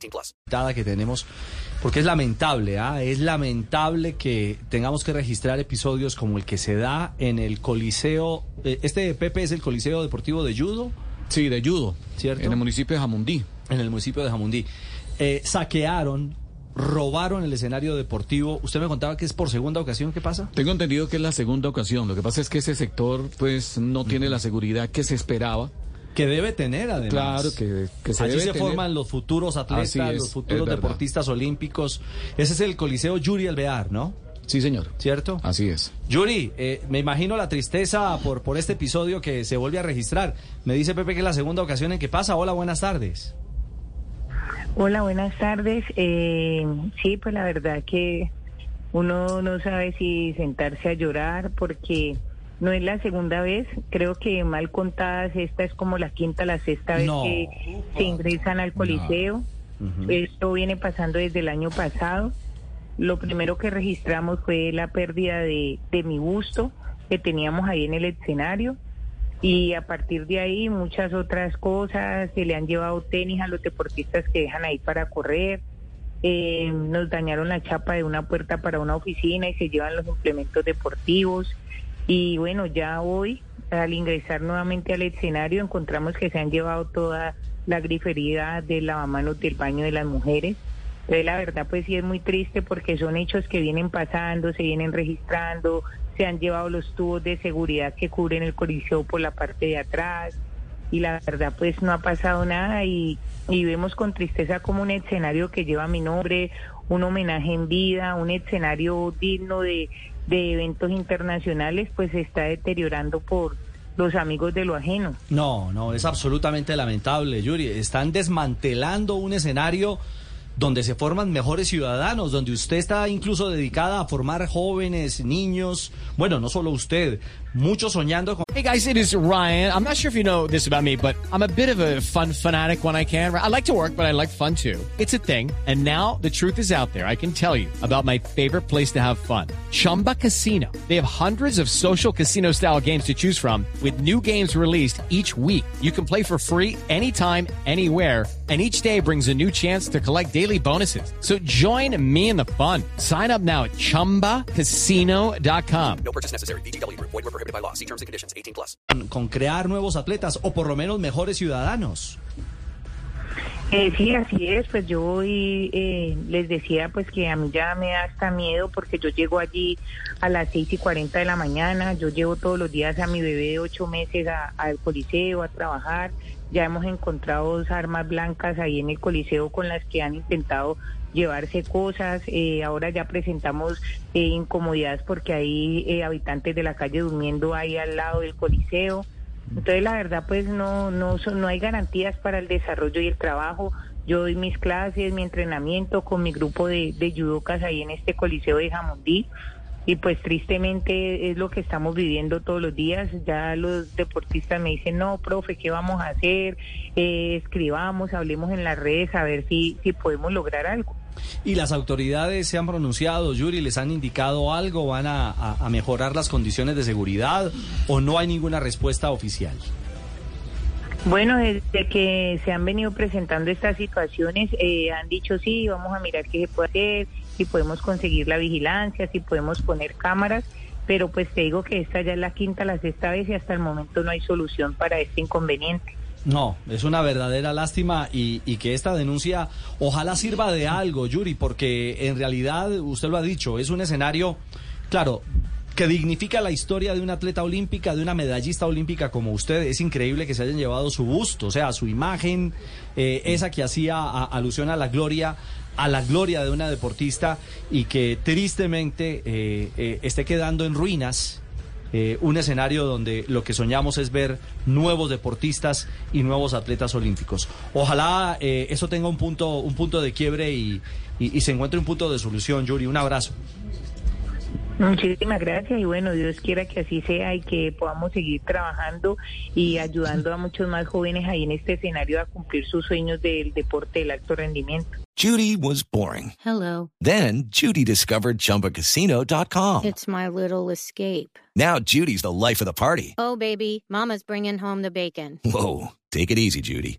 18 plus. que tenemos, porque es lamentable, ¿ah? es lamentable que tengamos que registrar episodios como el que se da en el Coliseo, eh, este Pepe es el Coliseo Deportivo de Judo, Sí, de judo. ¿Cierto? En el municipio de Jamundí. en el municipio de Jamundí. Eh, saquearon, robaron el escenario deportivo. Usted me contaba que es por segunda ocasión, ¿qué pasa? Tengo entendido que es la segunda ocasión. Lo que pasa es que ese sector, pues, no tiene la seguridad que se esperaba. Que debe tener, además. Claro, que, que se Allí debe se tener. forman los futuros atletas, es, los futuros deportistas olímpicos. Ese es el Coliseo Yuri Alvear, ¿no? Sí, señor. ¿Cierto? Así es. Yuri, eh, me imagino la tristeza por, por este episodio que se vuelve a registrar. Me dice Pepe que es la segunda ocasión en que pasa. Hola, buenas tardes. Hola, buenas tardes. Eh, sí, pues la verdad que uno no sabe si sentarse a llorar porque no es la segunda vez. Creo que mal contadas, esta es como la quinta, la sexta vez No. que se ingresan al coliseo. Esto viene pasando desde el año pasado. Lo primero que registramos fue la pérdida de, de mi busto que teníamos ahí en el escenario. Y a partir de ahí muchas otras cosas, se le han llevado tenis a los deportistas que dejan ahí para correr, eh, nos dañaron la chapa de una puerta para una oficina y se llevan los implementos deportivos. Y bueno, ya hoy, al ingresar nuevamente al escenario, encontramos que se han llevado toda la grifería de lavamanos del baño de las mujeres. Entonces, la verdad, pues sí es muy triste porque son hechos que vienen pasando, se vienen registrando, se han llevado los tubos de seguridad que cubren el coliseo por la parte de atrás y la verdad pues no ha pasado nada y, y vemos con tristeza como un escenario que lleva mi nombre, un homenaje en vida, un escenario digno de, de eventos internacionales pues se está deteriorando por los amigos de lo ajeno. No, no, es absolutamente lamentable, Yuri. Están desmantelando un escenario donde se forman mejores ciudadanos, donde usted está incluso dedicada a formar jóvenes, niños. Bueno, no solo usted, muchos soñando con... Hey guys, it is Ryan. I'm not sure if you know this about me, but I'm a bit of a fun fanatic when I can. I like to work, but I like fun too. It's a thing. And now the truth is out there. I can tell you about my favorite place to have fun. Chumba Casino. They have hundreds of social casino style games to choose from with new games released each week. You can play for free anytime, anywhere and each day brings a new chance to collect daily bonuses. So join me in the fun. Sign up now at ChumbaCasino.com. No purchase necessary. BGW. Void were prohibited by law. See terms and conditions. 18 plus. con crear nuevos atletas o por lo menos mejores ciudadanos. Eh, sí, así es, pues yo hoy eh, les decía pues que a mí ya me da hasta miedo porque yo llego allí a las seis y cuarenta de la mañana, yo llevo todos los días a mi bebé de ocho meses a- al coliseo a trabajar, ya hemos encontrado dos armas blancas ahí en el coliseo con las que han intentado llevarse cosas, eh, ahora ya presentamos eh, incomodidades porque hay eh, habitantes de la calle durmiendo ahí al lado del coliseo. Entonces, la verdad, pues no, no, no hay garantías para el desarrollo y el trabajo. Yo doy mis clases, mi entrenamiento con mi grupo de, de judocas ahí en este coliseo de Jamundí. Y pues tristemente es lo que estamos viviendo todos los días. Ya los deportistas me dicen, no, profe, ¿qué vamos a hacer? Eh, escribamos, hablemos en las redes a ver si, si podemos lograr algo. Y las autoridades se han pronunciado, Yuri, les han indicado algo, van a, a- a mejorar las condiciones de seguridad o no hay ninguna respuesta oficial. Bueno, desde que se han venido presentando estas situaciones, eh, han dicho sí, vamos a mirar qué se puede hacer, si podemos conseguir la vigilancia, si podemos poner cámaras, pero pues te digo que esta ya es la quinta, la sexta vez y hasta el momento no hay solución para este inconveniente. No, es una verdadera lástima y, y que esta denuncia ojalá sirva de algo, Yuri, porque en realidad, usted lo ha dicho, es un escenario, claro, que dignifica la historia de una atleta olímpica, de una medallista olímpica como usted. Es increíble que se hayan llevado su busto, o sea, su imagen, eh, esa que hacía alusión a la gloria a la gloria de una deportista y que tristemente eh, eh, esté quedando en ruinas un escenario donde lo que soñamos es ver nuevos deportistas y nuevos atletas olímpicos. Ojalá eh, eso tenga un punto, un punto de quiebre y, y se encuentre un punto de solución, Yuri. Un abrazo. Muchísimas gracias y bueno, Dios quiera que así sea y que podamos seguir trabajando y ayudando a muchos más jóvenes ahí en este escenario a cumplir sus sueños del deporte del alto rendimiento. Judy was boring. Hello. Then Judy discovered ChumbaCasino.com. It's my little escape. Now Judy's the life of the party. Oh, baby, Mama's bringing home the bacon. Whoa, take it easy, Judy.